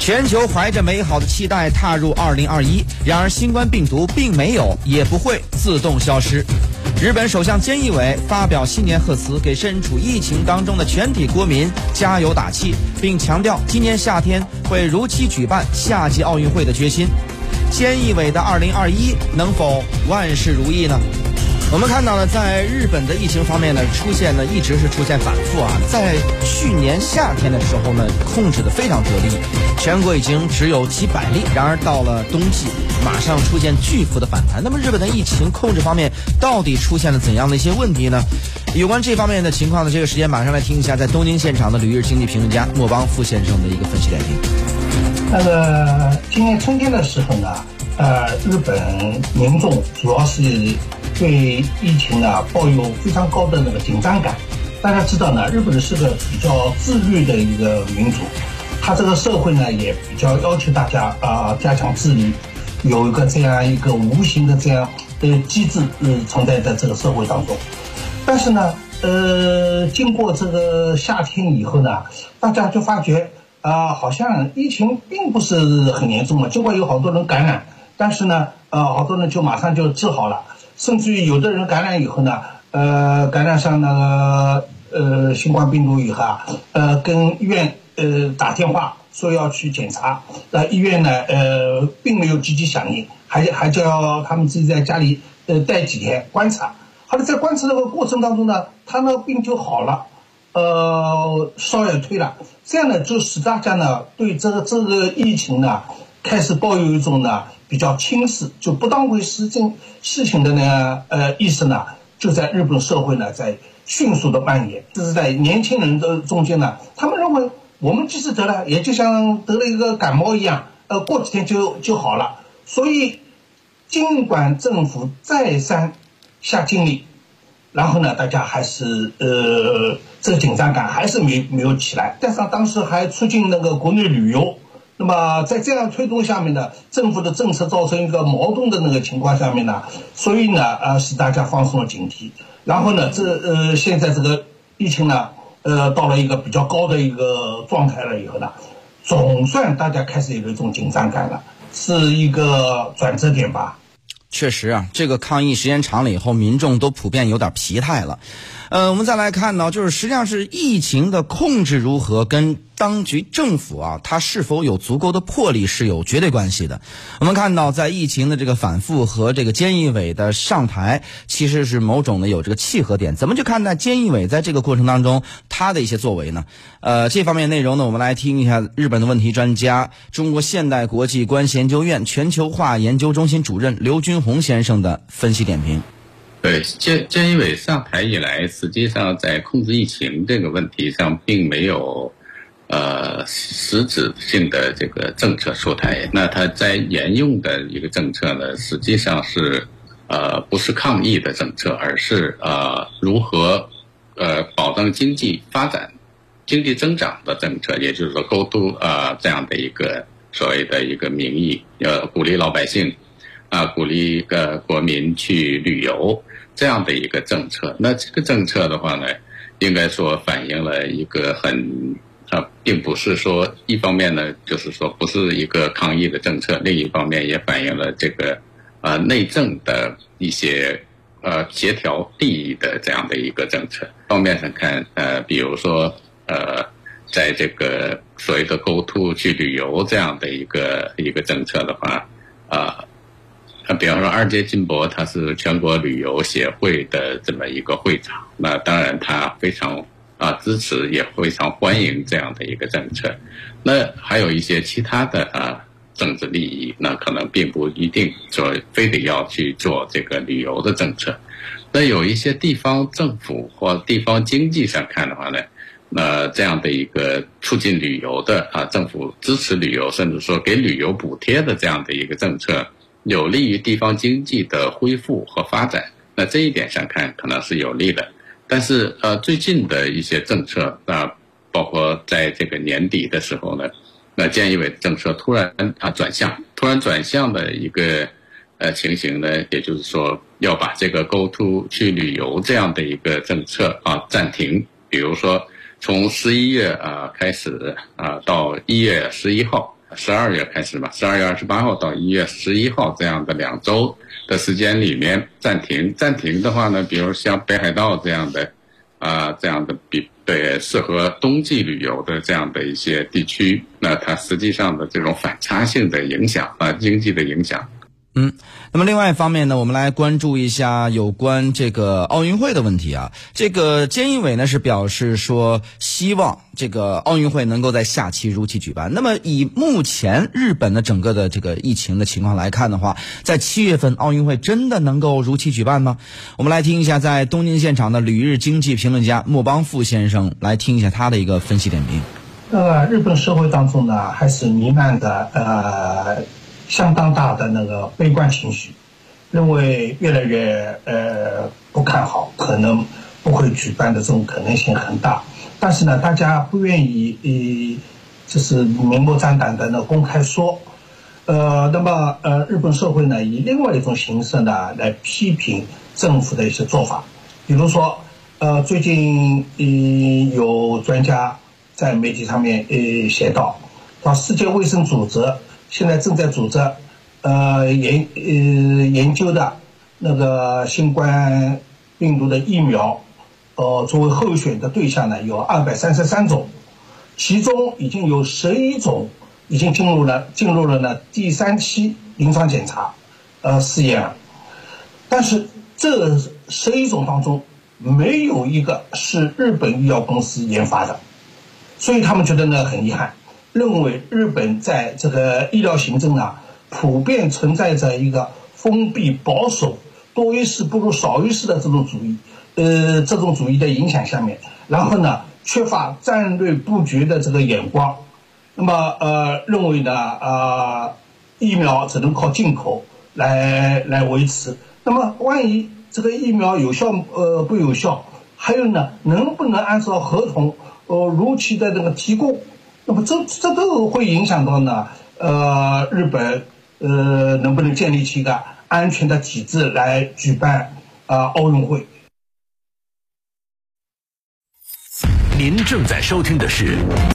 全球怀着美好的期待踏入二零二一，然而新冠病毒并没有，也不会自动消失。日本首相菅义伟发表新年贺词，给身处疫情当中的全体国民加油打气，并强调今年夏天会如期举办夏季奥运会的决心。菅义伟的二零二一能否万事如意呢？我们看到呢，在日本的疫情方面呢，出现呢一直是出现反复啊。在去年夏天的时候呢，控制的非常得力，全国已经只有几百例。然而到了冬季，马上出现巨幅的反弹。那么日本的疫情控制方面到底出现了怎样的一些问题呢？有关这方面的情况呢，这个时间马上来听一下在东京现场的旅日经济评论家莫邦富先生的一个分析点评。那个今年春天的时候呢，呃，日本民众主要是。对疫情呢抱有非常高的那个紧张感。大家知道呢，日本人是个比较自律的一个民族，他这个社会呢也比较要求大家啊加强自律，有一个这样一个无形的这样的机制呃存在在这个社会当中。但是呢，呃，经过这个夏天以后呢，大家就发觉啊，好像疫情并不是很严重嘛。尽管有好多人感染，但是呢，呃，好多人就马上就治好了。甚至于有的人感染以后呢，呃，感染上那个呃新冠病毒以后啊，呃，跟医院呃打电话说要去检查，那医院呢呃并没有积极响应，还还叫他们自己在家里呃待几天观察。好了，在观察这个过程当中呢，他那个病就好了，呃，烧也退了，这样呢就使大家呢对这个这个疫情呢开始抱有一种呢。比较轻视就不当回事情事情的呢呃意识呢，就在日本社会呢在迅速的蔓延。这是在年轻人的中间呢，他们认为我们即使得了，也就像得了一个感冒一样，呃，过几天就就好了。所以，尽管政府再三下精力，然后呢，大家还是呃这个紧张感还是没没有起来。加上当时还促进那个国内旅游。那么在这样推动下面呢，政府的政策造成一个矛盾的那个情况下面呢，所以呢，呃，使大家放松了警惕。然后呢，这呃，现在这个疫情呢，呃，到了一个比较高的一个状态了以后呢，总算大家开始有一种紧张感了，是一个转折点吧。确实啊，这个抗疫时间长了以后，民众都普遍有点疲态了。呃，我们再来看呢，就是实际上是疫情的控制如何，跟当局政府啊，它是否有足够的魄力是有绝对关系的。我们看到，在疫情的这个反复和这个菅义伟的上台，其实是某种的有这个契合点。怎么去看待菅义伟在这个过程当中他的一些作为呢？呃，这方面内容呢，我们来听一下日本的问题专家、中国现代国际关系研究院全球化研究中心主任刘军红先生的分析点评。对，菅菅义伟上台以来，实际上在控制疫情这个问题上，并没有，呃，实质性的这个政策出台。那它在沿用的一个政策呢，实际上是，呃，不是抗疫的政策，而是呃，如何，呃，保证经济发展、经济增长的政策，也就是说，沟通啊这样的一个所谓的一个名义，要鼓励老百姓，啊，鼓励一个国民去旅游。这样的一个政策，那这个政策的话呢，应该说反映了一个很啊，并不是说一方面呢，就是说不是一个抗疫的政策，另一方面也反映了这个啊内政的一些呃协调利益的这样的一个政策。方面上看，呃，比如说呃，在这个所谓的 “Go to” 去旅游这样的一个一个政策的话，啊。那比方说，二阶金博他是全国旅游协会的这么一个会长，那当然他非常啊支持，也非常欢迎这样的一个政策。那还有一些其他的啊政治利益，那可能并不一定说非得要去做这个旅游的政策。那有一些地方政府或地方经济上看的话呢，那这样的一个促进旅游的啊政府支持旅游，甚至说给旅游补贴的这样的一个政策。有利于地方经济的恢复和发展，那这一点上看可能是有利的。但是呃，最近的一些政策啊，包括在这个年底的时候呢，那菅义伟政策突然啊转向，突然转向的一个呃情形呢，也就是说要把这个 Go to 去旅游这样的一个政策啊暂停，比如说从十一月啊开始啊到一月十一号。十二月开始吧，十二月二十八号到一月十一号这样的两周的时间里面暂停。暂停的话呢，比如像北海道这样的，啊，这样的比对适合冬季旅游的这样的一些地区，那它实际上的这种反差性的影响啊，经济的影响。嗯，那么另外一方面呢，我们来关注一下有关这个奥运会的问题啊。这个菅义伟呢是表示说，希望这个奥运会能够在下期如期举办。那么以目前日本的整个的这个疫情的情况来看的话，在七月份奥运会真的能够如期举办吗？我们来听一下在东京现场的旅日经济评论家莫邦富先生来听一下他的一个分析点评。呃，日本社会当中呢，还是弥漫的呃。相当大的那个悲观情绪，认为越来越呃不看好，可能不会举办的这种可能性很大。但是呢，大家不愿意呃，就是明目张胆的呢公开说。呃，那么呃，日本社会呢以另外一种形式呢来批评政府的一些做法，比如说呃，最近呃有专家在媒体上面呃写道，到世界卫生组织。现在正在组织，呃研呃研究的那个新冠病毒的疫苗，呃作为候选的对象呢有二百三十三种，其中已经有十一种已经进入了进入了呢第三期临床检查，呃试验了，但是这十一种当中没有一个是日本医药公司研发的，所以他们觉得呢很遗憾。认为日本在这个医疗行政呢，普遍存在着一个封闭保守、多一事不如少一事的这种主义，呃，这种主义的影响下面，然后呢，缺乏战略布局的这个眼光，那么呃，认为呢，啊，疫苗只能靠进口来来维持，那么万一这个疫苗有效呃不有效，还有呢，能不能按照合同呃如期的这个提供？那么这这都会影响到呢，呃，日本呃能不能建立起一个安全的体制来举办啊奥运会？您正在收听的是